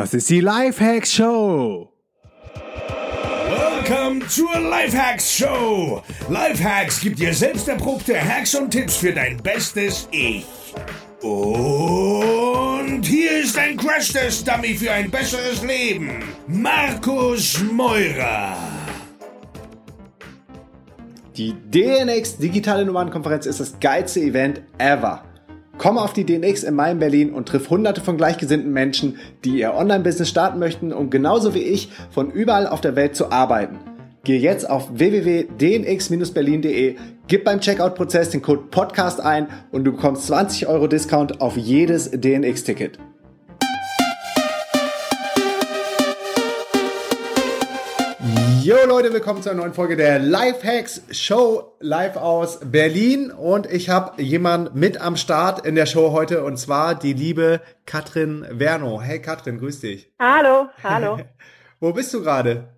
Das ist die Lifehacks Show. Willkommen zur Lifehacks Show. Lifehacks gibt dir selbst erprobte Hacks und Tipps für dein bestes Ich. Und hier ist ein Crash-Test-Dummy für ein besseres Leben. Markus Meurer. Die DNX Digitale Nummernkonferenz ist das geilste Event ever. Komm auf die DNX in Main, Berlin und triff hunderte von gleichgesinnten Menschen, die ihr Online-Business starten möchten, um genauso wie ich von überall auf der Welt zu arbeiten. Geh jetzt auf www.dnx-berlin.de, gib beim Checkout-Prozess den Code PODCAST ein und du bekommst 20 Euro Discount auf jedes DNX-Ticket. Jo Leute, willkommen zu einer neuen Folge der Lifehacks Show live aus Berlin und ich habe jemanden mit am Start in der Show heute und zwar die liebe Katrin Werno. Hey Katrin, grüß dich. Hallo, hallo. Wo bist du gerade?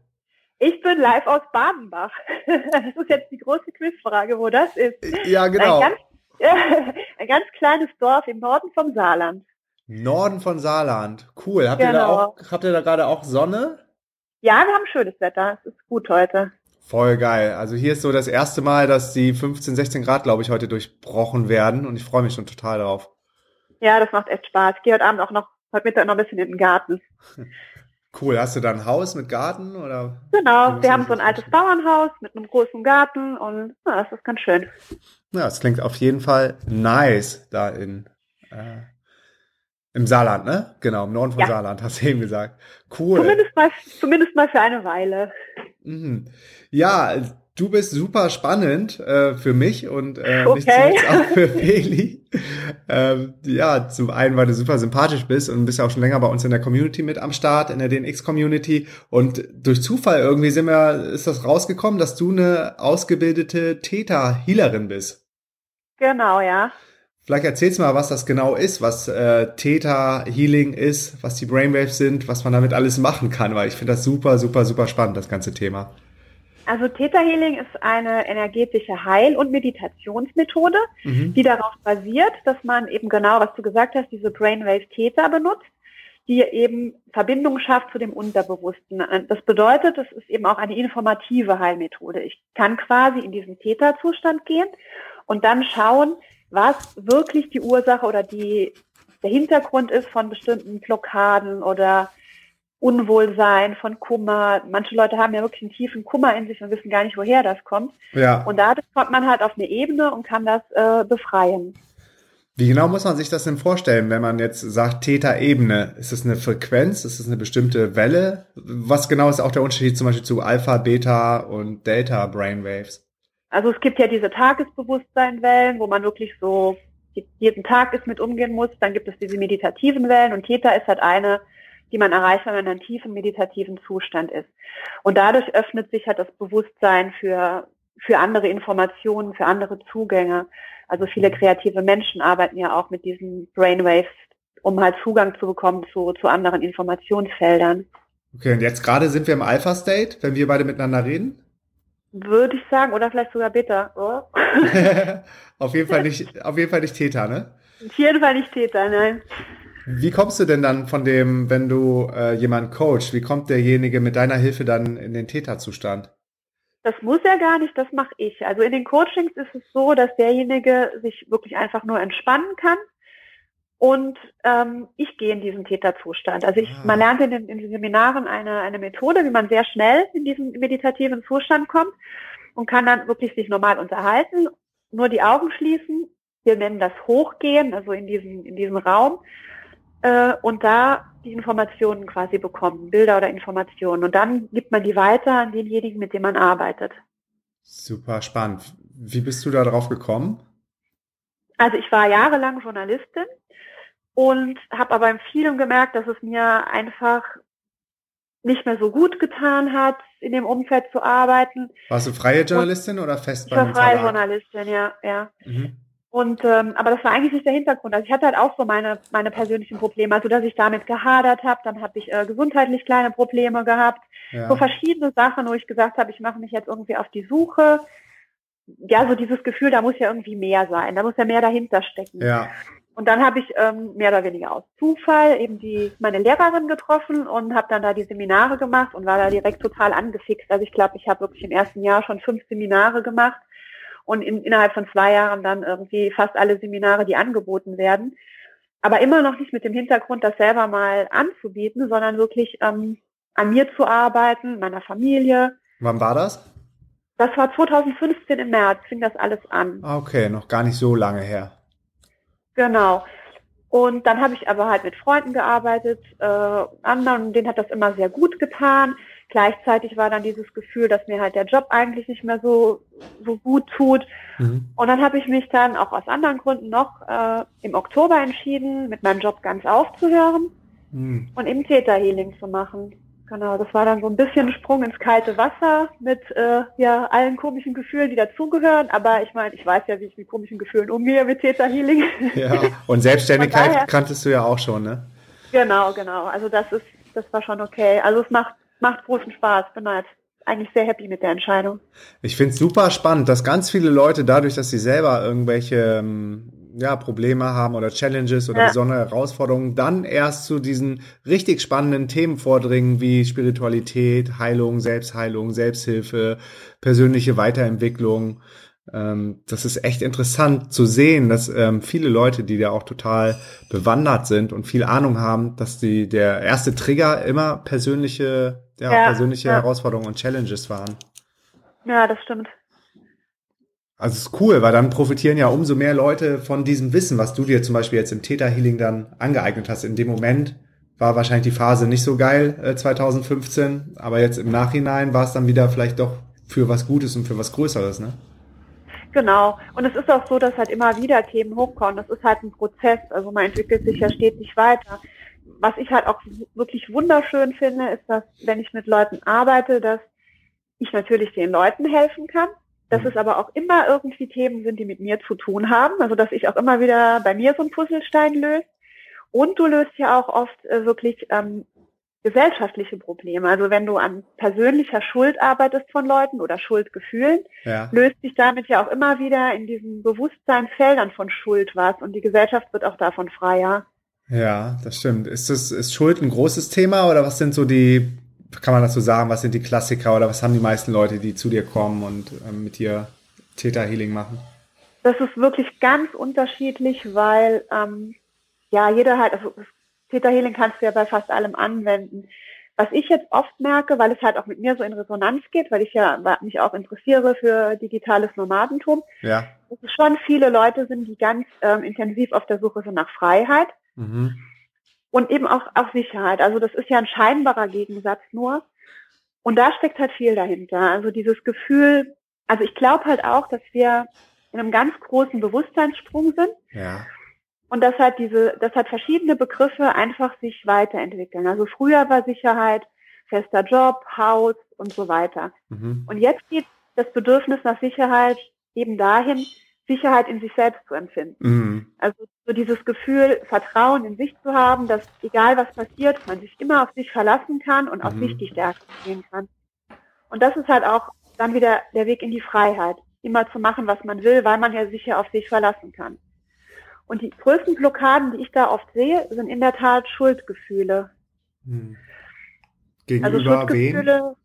Ich bin live aus Badenbach. Das ist jetzt die große Quizfrage, wo das ist. Ja, genau. Ein ganz, ein ganz kleines Dorf im Norden vom Saarland. Norden von Saarland. Cool. Habt, ihr, da Genau. auch, habt ihr da gerade auch Sonne? Ja, wir haben schönes Wetter. Es ist gut heute. Voll geil. Also hier ist so das erste Mal, dass die 15, 16 Grad, glaube ich, heute durchbrochen werden und ich freue mich schon total drauf. Ja, das macht echt Spaß. Ich gehe heute Abend auch noch, heute Mittag noch ein bisschen in den Garten. Cool. Hast du da ein Haus mit Garten oder? Genau, wir haben so ein altes Bauernhaus mit einem großen Garten und ja, das ist ganz schön. Ja, es klingt auf jeden Fall nice da in äh, im Saarland, ne? Genau, im Norden von Ja. Saarland, hast du eben gesagt. Cool. Zumindest mal, zumindest mal für eine Weile. Mhm. Ja, du bist super spannend äh, für mich und äh, nicht Okay. zuletzt auch für Feli. ähm, ja, zum einen, weil du super sympathisch bist und bist ja auch schon länger bei uns in der Community mit am Start, in der DNX-Community. Und durch Zufall irgendwie sind wir, ist das rausgekommen, dass du eine ausgebildete Theta-Healerin bist. Genau, ja. Vielleicht erzählst du mal, was das genau ist, was äh, Theta Healing ist, was die Brainwaves sind, was man damit alles machen kann, weil ich finde das super, super, super spannend, das ganze Thema. Also Theta Healing ist eine energetische Heil- und Meditationsmethode, Mhm. die darauf basiert, dass man eben genau, was du gesagt hast, diese Brainwave Theta benutzt, die eben Verbindung schafft zu dem Unterbewussten. Das bedeutet, es ist eben auch eine informative Heilmethode. Ich kann quasi in diesen Theta-Zustand gehen und dann schauen, was wirklich die Ursache oder die, der Hintergrund ist von bestimmten Blockaden oder Unwohlsein, von Kummer. Manche Leute haben ja wirklich einen tiefen Kummer in sich und wissen gar nicht, woher das kommt. Ja. Und dadurch kommt man halt auf eine Ebene und kann das äh, befreien. Wie genau muss man sich das denn vorstellen, wenn man jetzt sagt Theta-Ebene? Ist es eine Frequenz? Ist es eine bestimmte Welle? Was genau ist auch der Unterschied zum Beispiel zu Alpha, Beta und Delta Brainwaves? Also es gibt ja diese Tagesbewusstseinwellen, wo man wirklich so jeden Tag ist mit umgehen muss. Dann gibt es diese meditativen Wellen und Theta ist halt eine, die man erreicht, wenn man in einem tiefen meditativen Zustand ist. Und dadurch öffnet sich halt das Bewusstsein für, für andere Informationen, für andere Zugänge. Also viele kreative Menschen arbeiten ja auch mit diesen Brainwaves, um halt Zugang zu bekommen zu, zu anderen Informationsfeldern. Okay, und jetzt gerade sind wir im Alpha-State, wenn wir beide miteinander reden? Würde ich sagen, oder vielleicht sogar bitter. Oh. auf jeden Fall nicht, auf jeden Fall nicht Theta, ne? Auf jeden Fall nicht Täter, nein. Wie kommst du denn dann von dem, wenn du äh, jemanden coachst, wie kommt derjenige mit deiner Hilfe dann in den Theta-Zustand? Das muss er gar nicht, das mache ich. Also in den Coachings ist es so, dass derjenige sich wirklich einfach nur entspannen kann. Und ähm, ich gehe in diesen Täterzustand. Also ich, Ah. man lernt in den, in den Seminaren eine, eine Methode, wie man sehr schnell in diesen meditativen Zustand kommt und kann dann wirklich sich normal unterhalten, nur die Augen schließen. Wir nennen das Hochgehen, also in diesen, in diesen Raum. Äh, und da die Informationen quasi bekommen, Bilder oder Informationen. Und dann gibt man die weiter an denjenigen, mit dem man arbeitet. Super spannend. Wie bist du da drauf gekommen? Also ich war jahrelang Journalistin und habe aber in vielem gemerkt, dass es mir einfach nicht mehr so gut getan hat, in dem Umfeld zu arbeiten. Warst du freie Journalistin oder fest Ich bei war einem freie? Journalistin, ja, ja. Mhm. Und ähm, aber das war eigentlich nicht der Hintergrund. Also ich hatte halt auch so meine meine persönlichen Probleme, also dass ich damit gehadert habe. Dann habe ich äh, gesundheitlich kleine Probleme gehabt, Ja. so verschiedene Sachen, wo ich gesagt habe, ich mache mich jetzt irgendwie auf die Suche. Ja, so dieses Gefühl, da muss ja irgendwie mehr sein, da muss ja mehr dahinter stecken. ja. Und dann habe ich ähm, mehr oder weniger aus Zufall eben die meine Lehrerin getroffen und habe dann da die Seminare gemacht und war da direkt total angefixt. Also ich glaube, ich habe wirklich im ersten Jahr schon fünf Seminare gemacht und in, innerhalb von zwei Jahren dann irgendwie fast alle Seminare, die angeboten werden. Aber immer noch nicht mit dem Hintergrund, das selber mal anzubieten, sondern wirklich ähm, an mir zu arbeiten, meiner Familie. Wann war das? Das war 2015 im März, fing das alles an. Ah, okay, noch gar nicht so lange her. Genau. Und dann habe ich aber halt mit Freunden gearbeitet, äh, anderen, denen hat das immer sehr gut getan. Gleichzeitig war dann dieses Gefühl, dass mir halt der Job eigentlich nicht mehr so, so gut tut. Mhm. Und dann habe ich mich dann auch aus anderen Gründen noch äh, im Oktober entschieden, mit meinem Job ganz aufzuhören mhm. und eben Theta Healing zu machen. Genau, das war dann so ein bisschen ein Sprung ins kalte Wasser mit äh, ja allen komischen Gefühlen, die dazugehören. Aber ich meine, ich weiß ja, wie ich mit komischen Gefühlen umgehe mit Theta Healing. Ja, und Selbstständigkeit daher, kanntest du ja auch schon, ne? Genau, genau. Also das ist, das war schon okay. Also es macht, macht großen Spaß. Bin halt eigentlich sehr happy mit der Entscheidung. Ich finde es super spannend, dass ganz viele Leute dadurch, dass sie selber irgendwelche ähm, ja, Probleme haben oder Challenges oder ja. besondere Herausforderungen, dann erst zu diesen richtig spannenden Themen vordringen, wie Spiritualität, Heilung, Selbstheilung, Selbsthilfe, persönliche Weiterentwicklung. Ähm, das ist echt interessant zu sehen, dass ähm, viele Leute, die da auch total bewandert sind und viel Ahnung haben, dass die der erste Trigger immer persönliche, ja, ja persönliche ja. Herausforderungen und Challenges waren. Ja, das stimmt. Also es ist cool, weil dann profitieren ja umso mehr Leute von diesem Wissen, was du dir zum Beispiel jetzt im Theta Healing dann angeeignet hast. In dem Moment war wahrscheinlich die Phase nicht so geil äh, 2015, aber jetzt im Nachhinein war es dann wieder vielleicht doch für was Gutes und für was Größeres, ne? Genau. Und es ist auch so, dass halt immer wieder Themen hochkommen. Das ist halt ein Prozess. Also man entwickelt sich ja stetig weiter. Was ich halt auch wirklich wunderschön finde, ist, dass wenn ich mit Leuten arbeite, dass ich natürlich den Leuten helfen kann dass mhm. es aber auch immer irgendwie Themen sind, die mit mir zu tun haben. Also dass ich auch immer wieder bei mir so einen Puzzlestein löse. Und du löst ja auch oft äh, wirklich ähm, gesellschaftliche Probleme. Also wenn du an persönlicher Schuld arbeitest von Leuten oder Schuldgefühlen, ja. löst sich damit ja auch immer wieder in diesen Bewusstseinsfeldern von Schuld was und die Gesellschaft wird auch davon freier. Ja, das stimmt. Ist das, ist Schuld ein großes Thema oder was sind so die kann man dazu sagen, was sind die Klassiker oder was haben die meisten Leute, die zu dir kommen und ähm, mit dir Theta Healing machen? Das ist wirklich ganz unterschiedlich, weil ähm, ja jeder halt, also Theta Healing kannst du ja bei fast allem anwenden. Was ich jetzt oft merke, weil es halt auch mit mir so in Resonanz geht, weil ich ja mich auch interessiere für digitales Nomadentum, ja. dass es schon viele Leute sind, die ganz ähm, intensiv auf der Suche sind nach Freiheit. Mhm und eben auch, auch Sicherheit. Also das ist ja ein scheinbarer Gegensatz nur. Und da steckt halt viel dahinter. Also dieses Gefühl, also ich glaube halt auch, dass wir in einem ganz großen Bewusstseinssprung sind. Ja. Und dass halt diese, dass halt verschiedene Begriffe einfach sich weiterentwickeln. Also früher war Sicherheit fester Job, Haus und so weiter. Mhm. Und jetzt geht das Bedürfnis nach Sicherheit eben dahin, Sicherheit in sich selbst zu empfinden. Mhm. Also so dieses Gefühl, Vertrauen in sich zu haben, dass egal was passiert, man sich immer auf sich verlassen kann und auf mhm. sich die Stärke gehen kann. Und das ist halt auch dann wieder der Weg in die Freiheit, immer zu machen, was man will, weil man ja sich ja auf sich verlassen kann. Und die größten Blockaden, die ich da oft sehe, sind in der Tat Schuldgefühle. Mhm. Gegenüber also Schuldgefühle, wen?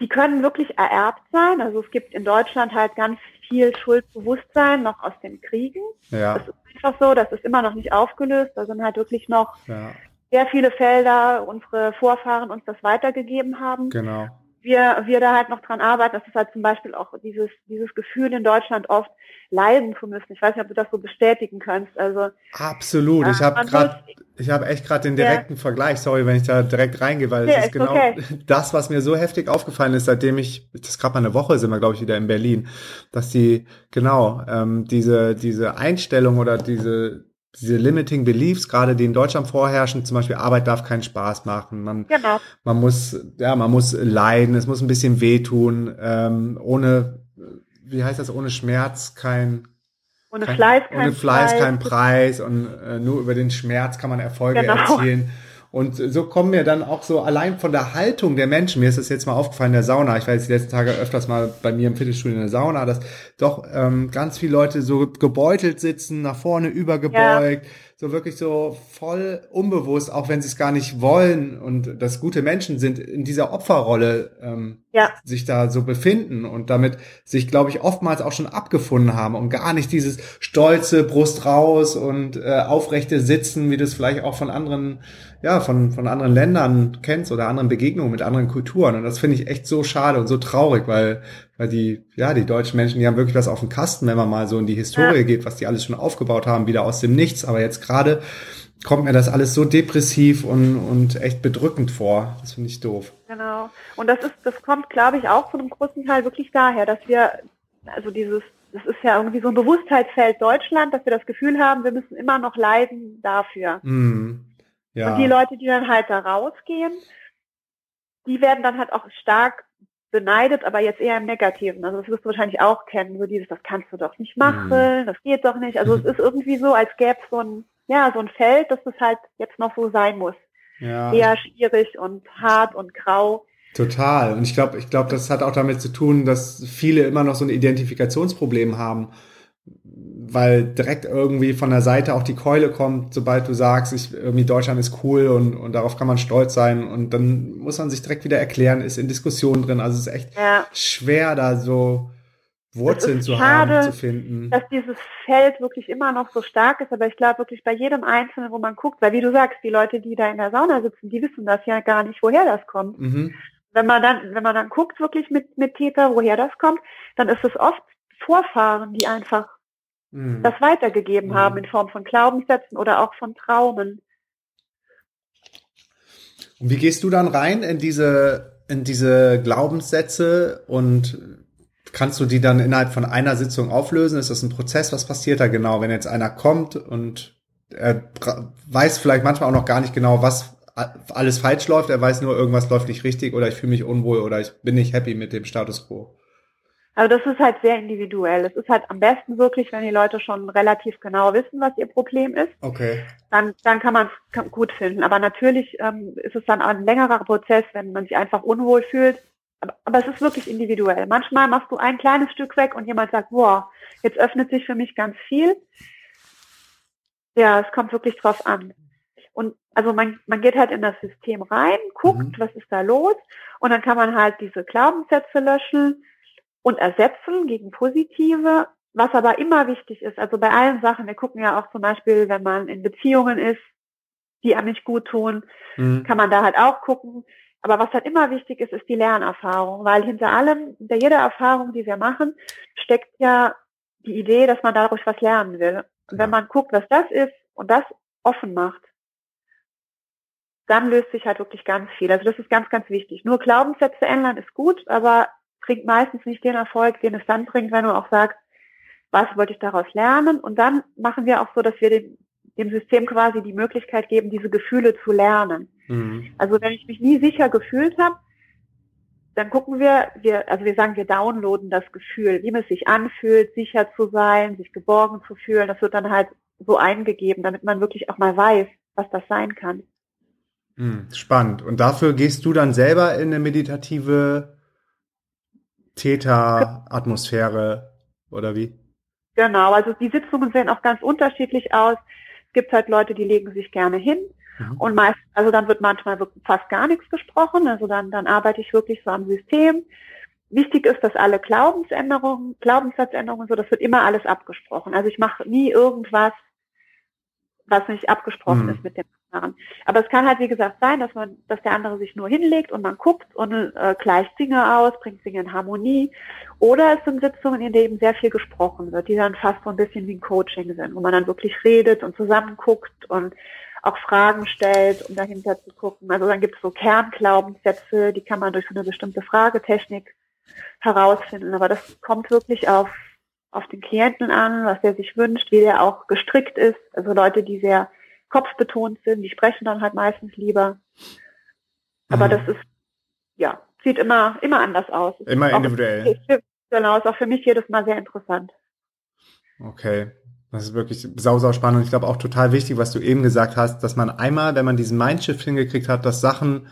die können wirklich ererbt sein. Also es gibt in Deutschland halt ganz viel Schuldbewusstsein noch aus den Kriegen. Ja. Das ist einfach so, das ist immer noch nicht aufgelöst. Da sind halt wirklich noch ja. sehr viele Felder, unsere Vorfahren uns das weitergegeben haben. Genau wir, wir da halt noch dran arbeiten, das ist halt zum Beispiel auch dieses, dieses Gefühl in Deutschland oft leiden zu müssen. Ich weiß nicht, ob du das so bestätigen kannst. Also Absolut. Ja, ich habe gerade, ich habe echt gerade den direkten ja. Vergleich. Sorry, wenn ich da direkt reingehe, weil ja, das ist genau okay. das, was mir so heftig aufgefallen ist, seitdem ich, das gerade mal eine Woche sind wir, glaube ich, wieder in Berlin, dass die genau ähm, diese diese Einstellung oder diese diese limiting beliefs, gerade die in Deutschland vorherrschen, zum Beispiel Arbeit darf keinen Spaß machen, man, genau. man muss, ja, man muss leiden, es muss ein bisschen wehtun, ähm, ohne, wie heißt das, ohne Schmerz kein, ohne kein, Fleiß, kein ohne Fleiß, Preis. kein Preis und äh, nur über den Schmerz kann man Erfolge genau. erzielen. Und so kommen mir dann auch so allein von der Haltung der Menschen, mir ist das jetzt mal aufgefallen in der Sauna, ich war jetzt die letzten Tage öfters mal bei mir im Fitnessstudio in der Sauna, dass doch ähm, ganz viele Leute so gebeutelt sitzen, nach vorne übergebeugt, ja so wirklich so voll unbewusst, auch wenn sie es gar nicht wollen und das gute Menschen sind, in dieser Opferrolle ähm, ja. sich da so befinden und damit sich, glaube ich, oftmals auch schon abgefunden haben und gar nicht dieses stolze Brust raus und äh, aufrechte Sitzen, wie das vielleicht auch von anderen ja, von, von anderen Ländern kennst oder anderen Begegnungen mit anderen Kulturen. Und das finde ich echt so schade und so traurig, weil, weil die, ja, die deutschen Menschen, die haben wirklich was auf dem Kasten, wenn man mal so in die Historie ja. geht, was die alles schon aufgebaut haben, wieder aus dem Nichts. Aber jetzt gerade kommt mir das alles so depressiv und, und echt bedrückend vor. Das finde ich doof. Genau. Und das ist, das kommt, glaube ich, auch von einem großen Teil wirklich daher, dass wir, also dieses, das ist ja irgendwie so ein Bewusstheitsfeld Deutschland, dass wir das Gefühl haben, wir müssen immer noch leiden dafür. Mhm. Ja. Und die Leute, die dann halt da rausgehen, die werden dann halt auch stark beneidet, aber jetzt eher im Negativen. Also das wirst du wahrscheinlich auch kennen, so dieses, das kannst du doch nicht machen, mhm. das geht doch nicht. Also es ist irgendwie so, als gäbe es so ein, ja, so ein Feld, dass es halt jetzt noch so sein muss. Ja. Eher schwierig und hart und grau. Total. Und ich glaube, ich glaube, das hat auch damit zu tun, dass viele immer noch so ein Identifikationsproblem haben weil direkt irgendwie von der Seite auch die Keule kommt, sobald du sagst, ich, irgendwie Deutschland ist cool und, und darauf kann man stolz sein und dann muss man sich direkt wieder erklären, ist in Diskussionen drin. Also es ist echt ja. schwer, da so Wurzeln zu schade, haben, zu finden. Dass dieses Feld wirklich immer noch so stark ist, aber ich glaube wirklich bei jedem Einzelnen, wo man guckt, weil wie du sagst, die Leute, die da in der Sauna sitzen, die wissen das ja gar nicht, woher das kommt. Mhm. Wenn man dann, wenn man dann guckt wirklich mit, mit Täter, woher das kommt, dann ist es oft Vorfahren, die einfach mhm. das weitergegeben mhm. haben in Form von Glaubenssätzen oder auch von Traumen. Und wie gehst du dann rein in diese, in diese Glaubenssätze und kannst du die dann innerhalb von einer Sitzung auflösen? Ist das ein Prozess? Was passiert da genau, wenn jetzt einer kommt und er weiß vielleicht manchmal auch noch gar nicht genau, was alles falsch läuft. Er weiß nur, irgendwas läuft nicht richtig oder ich fühle mich unwohl oder ich bin nicht happy mit dem Status quo. Also das ist halt sehr individuell. Es ist halt am besten wirklich, wenn die Leute schon relativ genau wissen, was ihr Problem ist. Okay. Dann, dann kann man es gut finden. Aber natürlich ähm, ist es dann ein längerer Prozess, wenn man sich einfach unwohl fühlt. Aber, aber es ist wirklich individuell. Manchmal machst du ein kleines Stück weg und jemand sagt, wow, jetzt öffnet sich für mich ganz viel. Ja, es kommt wirklich drauf an. Und also man, man geht halt in das System rein, guckt, mhm. was ist da los, und dann kann man halt diese Glaubenssätze löschen und ersetzen gegen positive, was aber immer wichtig ist. Also bei allen Sachen, wir gucken ja auch zum Beispiel, wenn man in Beziehungen ist, die einem nicht gut tun, mhm. kann man da halt auch gucken. Aber was halt immer wichtig ist, ist die Lernerfahrung, weil hinter allem, hinter jeder Erfahrung, die wir machen, steckt ja die Idee, dass man dadurch was lernen will. Und wenn man guckt, was das ist und das offen macht, dann löst sich halt wirklich ganz viel. Also das ist ganz, ganz wichtig. Nur Glaubenssätze ändern ist gut, aber bringt meistens nicht den Erfolg, den es dann bringt, wenn du auch sagst, was wollte ich daraus lernen? Und dann machen wir auch so, dass wir dem, dem System quasi die Möglichkeit geben, diese Gefühle zu lernen. Mhm. Also wenn ich mich nie sicher gefühlt habe, dann gucken wir, wir, also wir sagen, wir downloaden das Gefühl, wie es sich anfühlt, sicher zu sein, sich geborgen zu fühlen. Das wird dann halt so eingegeben, damit man wirklich auch mal weiß, was das sein kann. Mhm. Spannend. Und dafür gehst du dann selber in eine meditative Täter-Atmosphäre oder wie? Genau, also die Sitzungen sehen auch ganz unterschiedlich aus. Es gibt halt Leute, die legen sich gerne hin mhm. und meist, also dann wird manchmal fast gar nichts gesprochen. Also dann, dann arbeite ich wirklich so am System. Wichtig ist, dass alle Glaubensänderungen, Glaubenssatzänderungen, so, das wird immer alles abgesprochen. Also ich mache nie irgendwas, was nicht abgesprochen mhm. ist mit dem anderen. Aber es kann halt, wie gesagt, sein, dass man, dass der andere sich nur hinlegt und man guckt und äh, gleicht Dinge aus, bringt Dinge in Harmonie. Oder es sind Sitzungen, in denen sehr viel gesprochen wird, die dann fast so ein bisschen wie ein Coaching sind, wo man dann wirklich redet und zusammen guckt und auch Fragen stellt, um dahinter zu gucken. Also dann gibt es so Kernglaubenssätze, die kann man durch so eine bestimmte Fragetechnik herausfinden. Aber das kommt wirklich auf auf den Klienten an, was er sich wünscht, wie der auch gestrickt ist. Also Leute, die sehr kopfbetont sind, die sprechen dann halt meistens lieber. Aber mhm. das ist, ja, sieht immer, immer anders aus. Immer individuell. Auch, genau, ist auch für mich jedes Mal sehr interessant. Okay. Das ist wirklich sau, sau spannend und ich glaube auch total wichtig, was du eben gesagt hast, dass man einmal, wenn man diesen Mindshift hingekriegt hat, dass Sachen,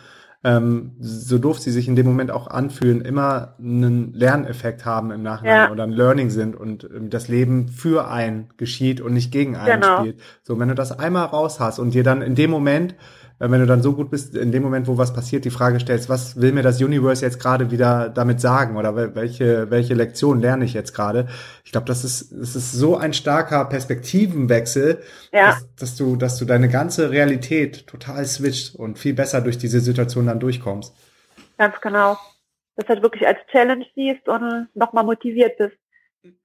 ähm, so doof sie sich in dem Moment auch anfühlen, immer einen Lerneffekt haben im Nachhinein ja. oder ein Learning sind und ähm, das Leben für einen geschieht und nicht gegen einen genau. spielt. So, wenn du das einmal raus hast und dir dann in dem Moment wenn du dann so gut bist, in dem Moment, wo was passiert, die Frage stellst, was will mir das Universe jetzt gerade wieder damit sagen oder welche, welche Lektion lerne ich jetzt gerade? Ich glaube, das ist, das ist so ein starker Perspektivenwechsel, ja. dass, dass, du, dass du deine ganze Realität total switcht und viel besser durch diese Situation dann durchkommst. Ganz genau. Dass du halt wirklich als Challenge siehst und nochmal motiviert bist.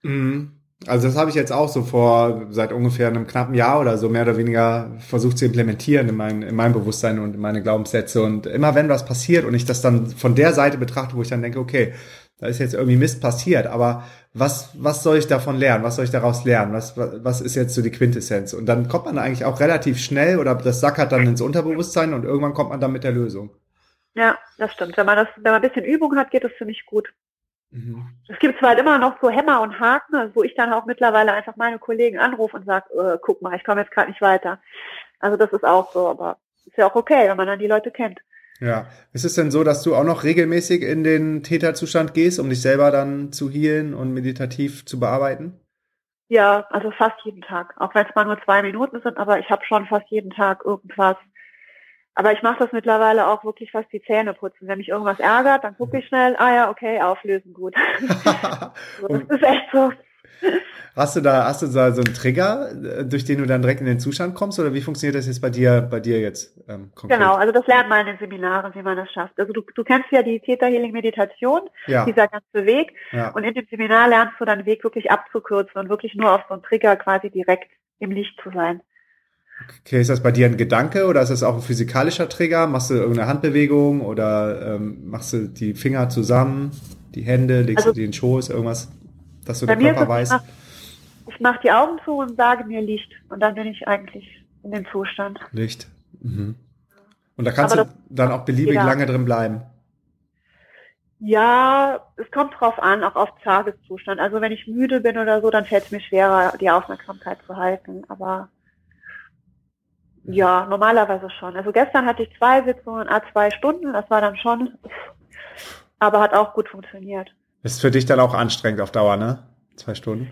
Mhm. Also das habe ich jetzt auch so vor seit ungefähr einem knappen Jahr oder so mehr oder weniger versucht zu implementieren in mein, in mein Bewusstsein und in meine Glaubenssätze. Und immer wenn was passiert und ich das dann von der Seite betrachte, wo ich dann denke, okay, da ist jetzt irgendwie Mist passiert, aber was, was soll ich davon lernen? Was soll ich daraus lernen? Was, was ist jetzt so die Quintessenz? Und dann kommt man eigentlich auch relativ schnell oder das sackert dann ins Unterbewusstsein und irgendwann kommt man dann mit der Lösung. Ja, das stimmt. Wenn man das, wenn man ein bisschen Übung hat, geht das ziemlich gut. Mhm. Es gibt zwar halt immer noch so Hämmer und Haken, wo ich dann auch mittlerweile einfach meine Kollegen anrufe und sage, äh, guck mal, ich komme jetzt gerade nicht weiter. Also das ist auch so, aber ist ja auch okay, wenn man dann die Leute kennt. Ja. Ist es denn so, dass du auch noch regelmäßig in den Täterzustand gehst, um dich selber dann zu healen und meditativ zu bearbeiten? Ja, also fast jeden Tag. Auch wenn es mal nur zwei Minuten sind, aber ich habe schon fast jeden Tag irgendwas, aber ich mache das mittlerweile auch wirklich fast die Zähne putzen. Wenn mich irgendwas ärgert, dann gucke ich schnell, ah ja, okay, auflösen, gut. so, das ist echt so. Hast du da, hast du da so einen Trigger, äh, durch den du dann direkt in den Zustand kommst, oder wie funktioniert das jetzt bei dir, bei dir jetzt ähm, konkret? Genau, also das lernt man in den Seminaren, wie man das schafft. Also du, du kennst ja die Theta Healing Meditation, ja. dieser ganze Weg, ja. und in dem Seminar lernst du deinen Weg wirklich abzukürzen und wirklich nur auf so einen Trigger quasi direkt im Licht zu sein. Okay, ist das bei dir ein Gedanke oder ist das auch ein physikalischer Trigger? Machst du irgendeine Handbewegung oder ähm, machst du die Finger zusammen, die Hände, legst also, du die in den Schoß, irgendwas, dass du der Körper weiß? Ich mache mach die Augen zu und sage mir Licht und dann bin ich eigentlich in dem Zustand. Licht. Mhm. Und da kannst Aber du dann auch beliebig jeder. lange drin bleiben. Ja, es kommt drauf an, auch auf Tageszustand. Also wenn ich müde bin oder so, dann fällt es mir schwerer, die Aufmerksamkeit zu halten. Aber ja, normalerweise schon. Also gestern hatte ich zwei Sitzungen, a zwei Stunden, das war dann schon, aber hat auch gut funktioniert. Ist für dich dann auch anstrengend auf Dauer, ne? Zwei Stunden?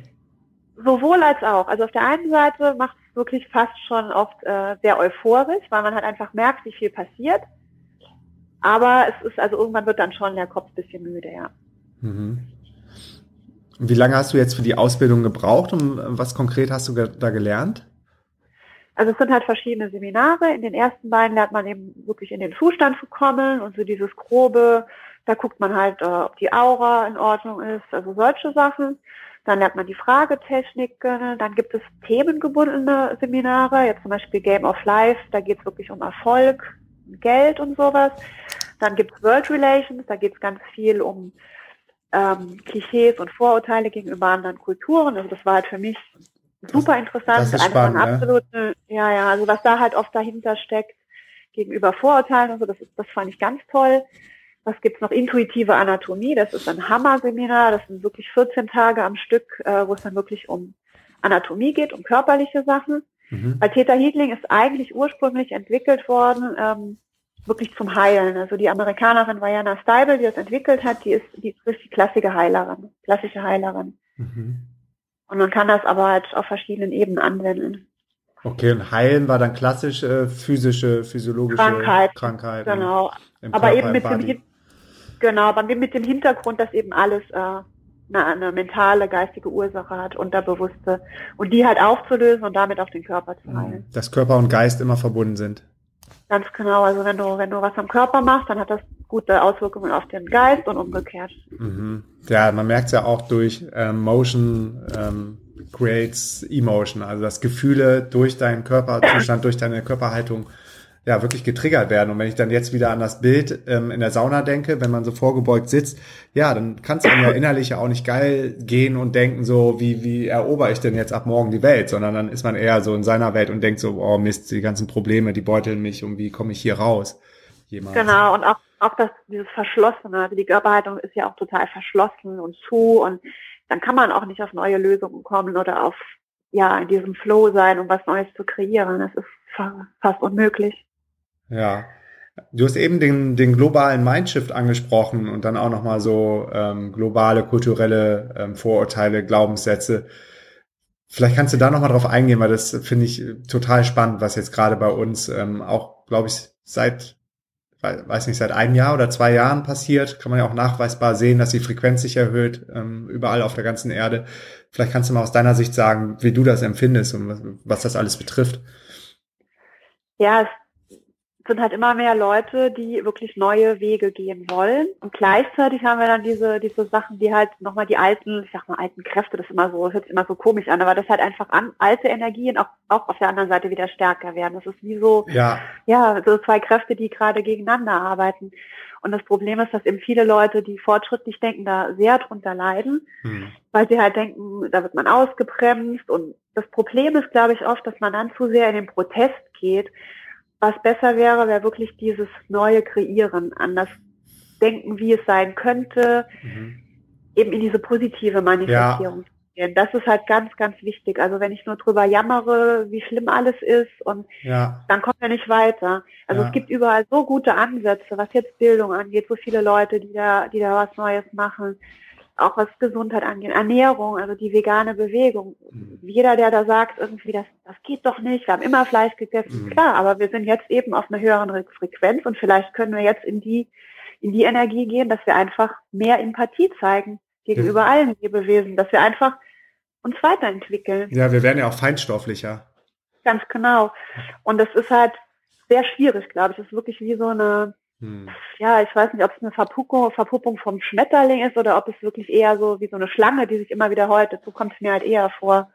Sowohl als auch. Also auf der einen Seite macht es wirklich fast schon oft äh, sehr euphorisch, weil man halt einfach merkt, wie viel passiert. Aber es ist, also irgendwann wird dann schon der Kopf ein bisschen müde, ja. Mhm. Wie lange hast du jetzt für die Ausbildung gebraucht und was konkret hast du da gelernt? Also es sind halt verschiedene Seminare. In den ersten beiden lernt man eben wirklich in den Zustand zu kommen und so dieses grobe, da guckt man halt, äh, ob die Aura in Ordnung ist, also solche Sachen. Dann lernt man die Fragetechniken, dann gibt es themengebundene Seminare, jetzt zum Beispiel Game of Life, da geht es wirklich um Erfolg, Geld und sowas. Dann gibt es World Relations, da geht es ganz viel um ähm, Klischees und Vorurteile gegenüber anderen Kulturen. Also das war halt für mich super interessant. Das ist spannend, absolute, ne? ja, ja, also was da halt oft dahinter steckt gegenüber Vorurteilen und so, das, ist, das fand ich ganz toll. Was gibt's noch? Intuitive Anatomie, das ist ein Hammer-Seminar, das sind wirklich 14 Tage am Stück, äh, wo es dann wirklich um Anatomie geht, um körperliche Sachen. Mhm. Weil Theta Healing ist eigentlich ursprünglich entwickelt worden, ähm, wirklich zum Heilen. Also die Amerikanerin Vajana Steibel, die das entwickelt hat, die ist die, ist die klassische Heilerin, klassische Heilerin. Mhm. Und man kann das aber halt auf verschiedenen Ebenen anwenden. Okay, und heilen war dann klassisch äh, physische, physiologische Krankheit. Krankheit. Genau. Aber eben mit dem, genau, aber mit dem Hintergrund, dass eben alles äh, eine, eine mentale, geistige Ursache hat, unterbewusste. Und die halt aufzulösen und damit auch den Körper zu heilen. Dass Körper und Geist immer verbunden sind. Ganz genau. Also wenn du, wenn du was am Körper machst, dann hat das gute Auswirkungen auf den Geist und umgekehrt. Mhm. Ja, man merkt es ja auch durch ähm, Motion ähm, creates Emotion, also dass Gefühle durch deinen Körperzustand, durch deine Körperhaltung ja wirklich getriggert werden. Und wenn ich dann jetzt wieder an das Bild ähm, in der Sauna denke, wenn man so vorgebeugt sitzt, ja, dann kann es einem ja innerlich ja auch nicht geil gehen und denken so, wie, wie erober ich denn jetzt ab morgen die Welt, sondern dann ist man eher so in seiner Welt und denkt so, oh Mist, die ganzen Probleme, die beuteln mich und wie komme ich hier raus? Jemals. Genau, und auch, auch das, dieses Verschlossene, also die Körperhaltung ist ja auch total verschlossen und zu und dann kann man auch nicht auf neue Lösungen kommen oder auf ja, in diesem Flow sein, um was Neues zu kreieren. Das ist fast unmöglich. Ja. Du hast eben den, den globalen Mindshift angesprochen und dann auch nochmal so ähm, globale kulturelle ähm, Vorurteile, Glaubenssätze. Vielleicht kannst du da nochmal drauf eingehen, weil das finde ich total spannend, was jetzt gerade bei uns ähm, auch, glaube ich, seit, weiß nicht, seit einem Jahr oder zwei Jahren passiert. Kann man ja auch nachweisbar sehen, dass die Frequenz sich erhöht, ähm, überall auf der ganzen Erde. Vielleicht kannst du mal aus deiner Sicht sagen, wie du das empfindest und was, das alles betrifft. Ja, es sind halt immer mehr Leute, die wirklich neue Wege gehen wollen. Und gleichzeitig haben wir dann diese, diese Sachen, die halt nochmal die alten, ich sag mal, alten Kräfte, das ist immer so, hört sich immer so komisch an, aber das halt einfach an, alte Energien auch, auch auf der anderen Seite wieder stärker werden. Das ist wie so, ja, ja so zwei Kräfte, die gerade gegeneinander arbeiten. Und das Problem ist, dass eben viele Leute, die fortschrittlich denken, da sehr drunter leiden, hm. weil sie halt denken, da wird man ausgebremst. Und das Problem ist, glaube ich, oft, dass man dann zu sehr in den Protest geht was besser wäre, wäre wirklich dieses neue Kreieren, anders denken, wie es sein könnte, mhm. eben in diese positive Manifestierung. Ja. Das ist halt ganz, ganz wichtig. Also wenn ich nur drüber jammere, wie schlimm alles ist und ja. dann kommen wir nicht weiter. Also ja. es gibt überall so gute Ansätze, was jetzt Bildung angeht, so viele Leute, die da, die da was Neues machen auch was Gesundheit angeht, Ernährung, also die vegane Bewegung. Mhm. Jeder, der da sagt, irgendwie, das, das geht doch nicht, wir haben immer Fleisch gegessen, mhm. klar, aber wir sind jetzt eben auf einer höheren Frequenz und vielleicht können wir jetzt in die, in die Energie gehen, dass wir einfach mehr Empathie zeigen gegenüber mhm. allen Lebewesen, dass wir einfach uns weiterentwickeln. Ja, wir werden ja auch feinstofflicher. Ganz genau. Und das ist halt sehr schwierig, glaube ich. Das ist wirklich wie so eine, hm. Ja, ich weiß nicht, ob es eine Verpuppung, Verpuppung vom Schmetterling ist oder ob es wirklich eher so wie so eine Schlange, die sich immer wieder häutet. So kommt es mir halt eher vor.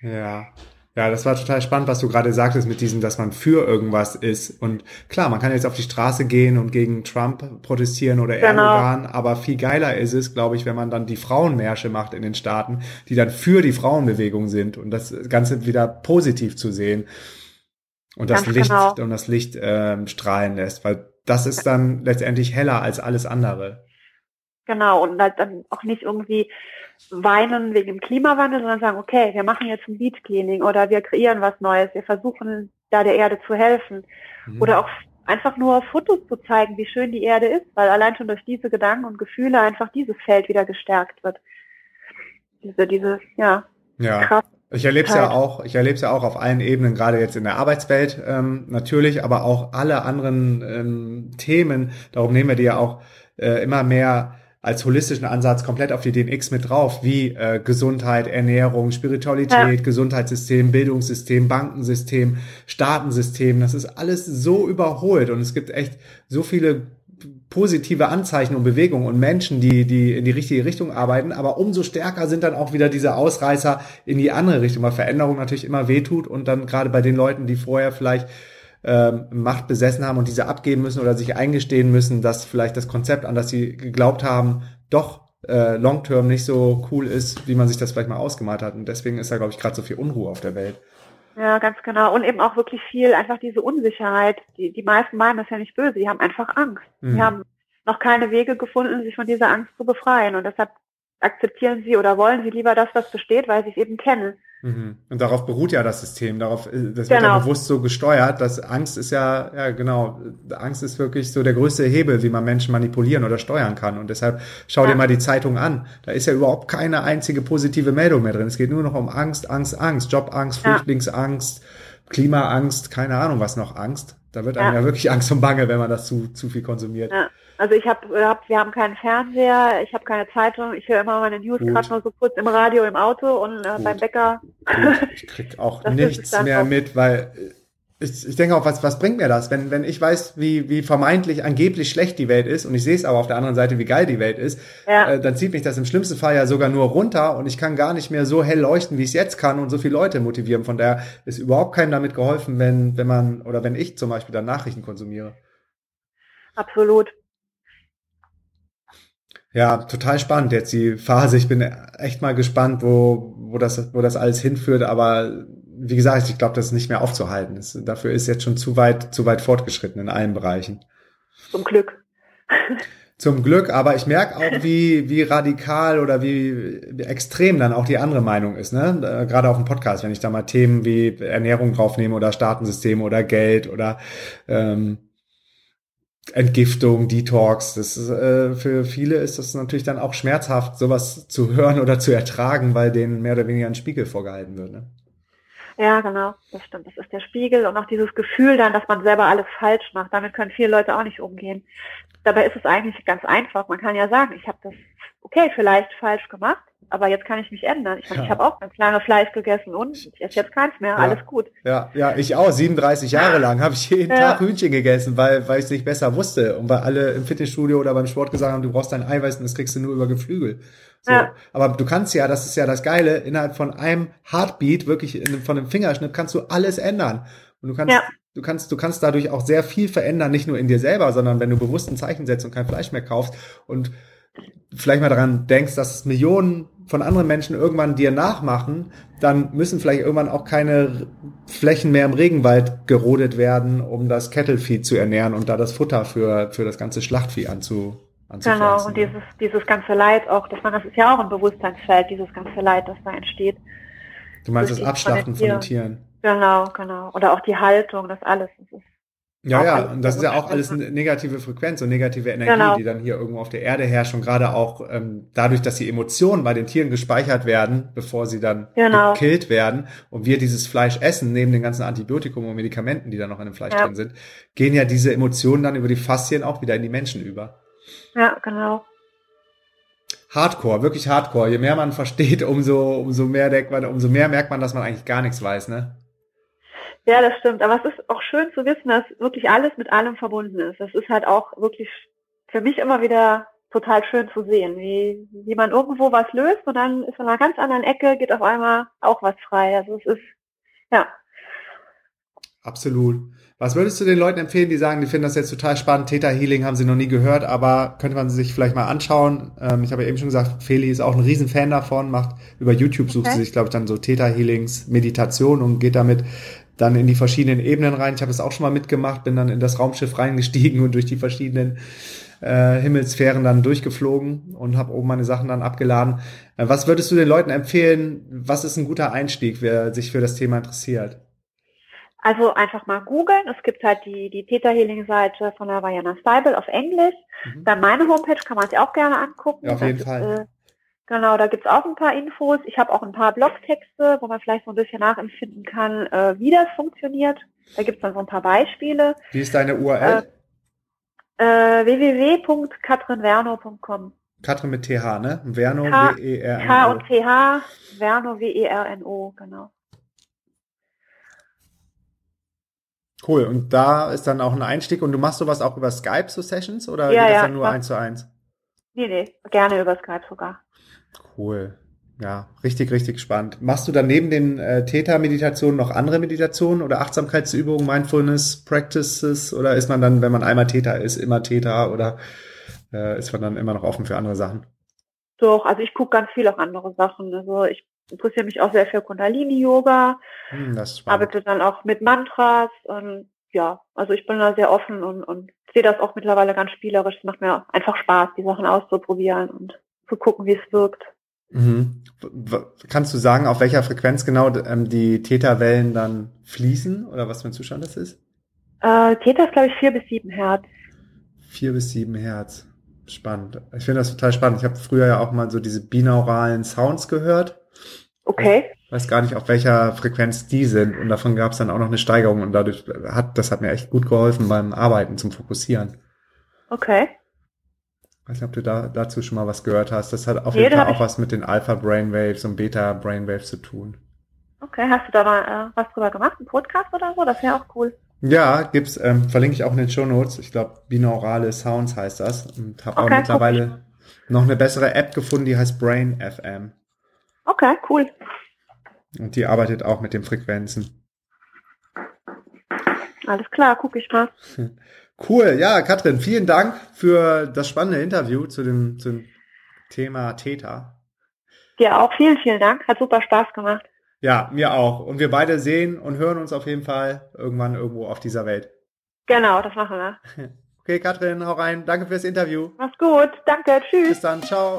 Ja. Ja, das war total spannend, was du gerade sagtest mit diesem, dass man für irgendwas ist. Und klar, man kann jetzt auf die Straße gehen und gegen Trump protestieren oder genau. Erdogan, aber viel geiler ist es, glaube ich, wenn man dann die Frauenmärsche macht in den Staaten, die dann für die Frauenbewegung sind und das Ganze wieder positiv zu sehen und das Ganz Licht genau. und das Licht ähm, strahlen lässt, weil das ist dann letztendlich heller als alles andere. Genau, und halt dann auch nicht irgendwie weinen wegen dem Klimawandel, sondern sagen, okay, wir machen jetzt ein Beat Cleaning oder wir kreieren was Neues, wir versuchen da der Erde zu helfen. Mhm. Oder auch einfach nur Fotos zu zeigen, wie schön die Erde ist, weil allein schon durch diese Gedanken und Gefühle einfach dieses Feld wieder gestärkt wird. Diese, diese, ja, ja. Kraft ich erlebe es ja auch, ich erlebe es ja auch auf allen Ebenen, gerade jetzt in der Arbeitswelt ähm, natürlich, aber auch alle anderen ähm, Themen. Darum nehmen wir die ja auch äh, immer mehr als holistischen Ansatz komplett auf die DNX mit drauf, wie äh, Gesundheit, Ernährung, Spiritualität, ja. Gesundheitssystem, Bildungssystem, Bankensystem, Staatensystem. Das ist alles so überholt und es gibt echt so viele positive Anzeichen und Bewegungen und Menschen, die, die in die richtige Richtung arbeiten, aber umso stärker sind dann auch wieder diese Ausreißer in die andere Richtung, weil Veränderung natürlich immer wehtut und dann gerade bei den Leuten, die vorher vielleicht ähm, Macht besessen haben und diese abgeben müssen oder sich eingestehen müssen, dass vielleicht das Konzept, an das sie geglaubt haben, doch äh, long-term nicht so cool ist, wie man sich das vielleicht mal ausgemalt hat. Und deswegen ist da, glaube ich, gerade so viel Unruhe auf der Welt. Ja, ganz genau. Und eben auch wirklich viel, einfach diese Unsicherheit. Die, die meisten meinen das ja nicht böse, die haben einfach Angst. Mhm. Die haben noch keine Wege gefunden, sich von dieser Angst zu befreien. Und deshalb akzeptieren sie oder wollen sie lieber das, was besteht, weil sie es eben kennen. Mhm. Und darauf beruht ja das System, darauf, äh, das wird genau. ja bewusst so gesteuert, dass Angst ist ja, ja genau, Angst ist wirklich so der größte Hebel, wie man Menschen manipulieren oder steuern kann. Und deshalb schau ja. dir mal die Zeitung an. Da ist ja überhaupt keine einzige positive Meldung mehr drin. Es geht nur noch um Angst, Angst, Angst, Jobangst, ja. Flüchtlingsangst, Klimaangst, keine Ahnung was noch Angst. Da wird einem ja, ja wirklich Angst und Bange, wenn man das zu, zu viel konsumiert. Ja. Also ich habe, hab, wir haben keinen Fernseher, ich habe keine Zeitung, ich höre immer meine News gerade nur so kurz im Radio, im Auto und äh, beim Bäcker. Gut. Ich krieg auch nichts mehr mit, weil ich, ich denke auch, was, was bringt mir das, wenn, wenn ich weiß, wie, wie vermeintlich angeblich schlecht die Welt ist und ich sehe es aber auf der anderen Seite, wie geil die Welt ist, ja. äh, dann zieht mich das im schlimmsten Fall ja sogar nur runter und ich kann gar nicht mehr so hell leuchten, wie ich es jetzt kann und so viele Leute motivieren. Von daher ist überhaupt keinem damit geholfen, wenn, wenn man oder wenn ich zum Beispiel dann Nachrichten konsumiere. Absolut. Ja, total spannend jetzt die Phase. Ich bin echt mal gespannt, wo, wo, das, wo das alles hinführt. Aber wie gesagt, ich glaube, das ist nicht mehr aufzuhalten. Das, dafür ist jetzt schon zu weit, zu weit fortgeschritten in allen Bereichen. Zum Glück. Zum Glück, aber ich merke auch, wie, wie radikal oder wie, extrem dann auch die andere Meinung ist. Ne? Gerade auf dem Podcast, wenn ich da mal Themen wie Ernährung draufnehme oder Staatensysteme oder Geld oder ähm, Entgiftung, Detox. Das ist, äh, für viele ist das natürlich dann auch schmerzhaft, sowas zu hören oder zu ertragen, weil denen mehr oder weniger ein Spiegel vorgehalten wird. Ne? Ja, genau, das stimmt. Das ist der Spiegel und auch dieses Gefühl dann, dass man selber alles falsch macht. Damit können viele Leute auch nicht umgehen. Dabei ist es eigentlich ganz einfach. Man kann ja sagen, ich habe das okay vielleicht falsch gemacht, aber jetzt kann ich mich ändern. Ich meine, ja. ich habe auch ganz lange Fleisch gegessen und ich esse jetzt keins mehr. Ja. Alles gut. Ja, ja, ich auch. 37 Jahre lang habe ich jeden ja. Tag Hühnchen gegessen, weil, weil ich es nicht besser wusste und weil alle im Fitnessstudio oder beim Sport gesagt haben, du brauchst dein Eiweiß und das kriegst du nur über Geflügel. So. Ja. Aber du kannst ja, das ist ja das Geile, innerhalb von einem Heartbeat, wirklich in, von einem Fingerschnipp, kannst du alles ändern. Und du kannst, du kannst, du kannst dadurch auch sehr viel verändern, nicht nur in dir selber, sondern wenn du bewusst ein Zeichen setzt und kein Fleisch mehr kaufst und vielleicht mal daran denkst, dass Millionen von anderen Menschen irgendwann dir nachmachen, dann müssen vielleicht irgendwann auch keine Flächen mehr im Regenwald gerodet werden, um das Kettlevieh zu ernähren und da das Futter für, für das ganze Schlachtvieh anzu, Genau, und dieses, dieses ganze Leid auch, dass man, das ist ja auch ein Bewusstseinsfeld, dieses ganze Leid, das da entsteht. Du meinst das Abschlachten von den Tieren? Genau, genau. Oder auch die Haltung, das alles. Das ja, ja, und das ist ja auch alles eine negative Frequenz und negative Energie, genau. die dann hier irgendwo auf der Erde herrscht und gerade auch ähm, dadurch, dass die Emotionen bei den Tieren gespeichert werden, bevor sie dann genau. gekillt werden und wir dieses Fleisch essen, neben den ganzen Antibiotikum und Medikamenten, die da noch in dem Fleisch ja. drin sind, gehen ja diese Emotionen dann über die Faszien auch wieder in die Menschen über. Ja, genau. Hardcore, wirklich Hardcore. Je mehr man versteht, umso, umso mehr denkt man, umso mehr merkt man, dass man eigentlich gar nichts weiß, ne? Ja, das stimmt. Aber es ist auch schön zu wissen, dass wirklich alles mit allem verbunden ist. Das ist halt auch wirklich für mich immer wieder total schön zu sehen, wie, wie man irgendwo was löst und dann ist an einer ganz anderen Ecke, geht auf einmal auch was frei. Also es ist, ja. Absolut. Was würdest du den Leuten empfehlen, die sagen, die finden das jetzt total spannend, Theta Healing haben sie noch nie gehört, aber könnte man sich vielleicht mal anschauen? Ähm, ich habe ja eben schon gesagt, Feli ist auch ein Riesenfan davon, macht über YouTube sucht okay. sie sich, glaube ich, dann so Theta Healings Meditation und geht damit dann in die verschiedenen Ebenen rein. Ich habe es auch schon mal mitgemacht, bin dann in das Raumschiff reingestiegen und durch die verschiedenen äh, Himmelsphären dann durchgeflogen und habe oben meine Sachen dann abgeladen. Äh, was würdest du den Leuten empfehlen? Was ist ein guter Einstieg, wer sich für das Thema interessiert? Also einfach mal googeln. Es gibt halt die, die Theta Healing Seite von der Vajana Stable auf Englisch. Mhm. Dann meine Homepage kann man sich auch gerne angucken. Ja, auf jeden das Fall. Ist, äh, genau, da gibt's auch ein paar Infos. Ich habe auch ein paar Blogtexte, wo man vielleicht so ein bisschen nachempfinden kann, äh, wie das funktioniert. Da gibt's dann so ein paar Beispiele. Wie ist deine URL? Äh, äh, www.katrinverno.com Katrin mit TH, ne? Verno, W-E-R-N-O. K und TH, Verno, W-E-R-N-O, genau. Cool. Und da ist dann auch ein Einstieg und du machst sowas auch über Skype, so Sessions, oder ja, geht das ja, dann nur eins zu eins? Nee, nee, gerne über Skype sogar. Cool. Ja, richtig, richtig spannend. Machst du dann neben den äh, Theta-Meditationen noch andere Meditationen oder Achtsamkeitsübungen, Mindfulness Practices oder ist man dann, wenn man einmal Theta ist, immer Theta oder äh, ist man dann immer noch offen für andere Sachen? Doch, also ich gucke ganz viel auf andere Sachen. Also ich interessiere mich auch sehr für Kundalini-Yoga, hm, arbeite dann auch mit Mantras und ja, also ich bin da sehr offen und, und sehe das auch mittlerweile ganz spielerisch. Es macht mir einfach Spaß, die Sachen auszuprobieren und zu gucken, wie es wirkt. Mhm. Kannst du sagen, auf welcher Frequenz genau ähm, die Täterwellen dann fließen oder was für ein Zustand das ist? Äh, Theta ist, glaube ich, vier bis sieben Hertz. Vier bis sieben Hertz. Spannend. Ich finde das total spannend. Ich habe früher ja auch mal so diese binauralen Sounds gehört. Okay. Ich weiß gar nicht, auf welcher Frequenz die sind. Und davon gab es dann auch noch eine Steigerung und dadurch hat, das hat mir echt gut geholfen beim Arbeiten zum Fokussieren. Okay. Ich weiß nicht, ob du da, dazu schon mal was gehört hast. Das hat auf nee, jeden Fall auch was mit den Alpha Brainwaves und Beta Brainwaves zu tun. Okay, hast du da mal äh, was drüber gemacht? Ein Podcast oder so? Das wäre auch cool. Ja, gibt's, ähm, verlinke ich auch in den Show Notes. Ich glaube, binaurale Sounds heißt das. Und habe okay, auch mittlerweile okay. noch eine bessere App gefunden, die heißt Brain FM. Okay, cool. Und die arbeitet auch mit den Frequenzen. Alles klar, gucke ich mal. Cool, ja, Katrin, vielen Dank für das spannende Interview zu dem, zum Thema Theta. Dir auch vielen, vielen Dank. Hat super Spaß gemacht. Ja, mir auch. Und wir beide sehen und hören uns auf jeden Fall irgendwann irgendwo auf dieser Welt. Genau, das machen wir. Okay, Katrin, hau rein. Danke fürs Interview. Mach's gut. Danke. Tschüss. Bis dann. Ciao.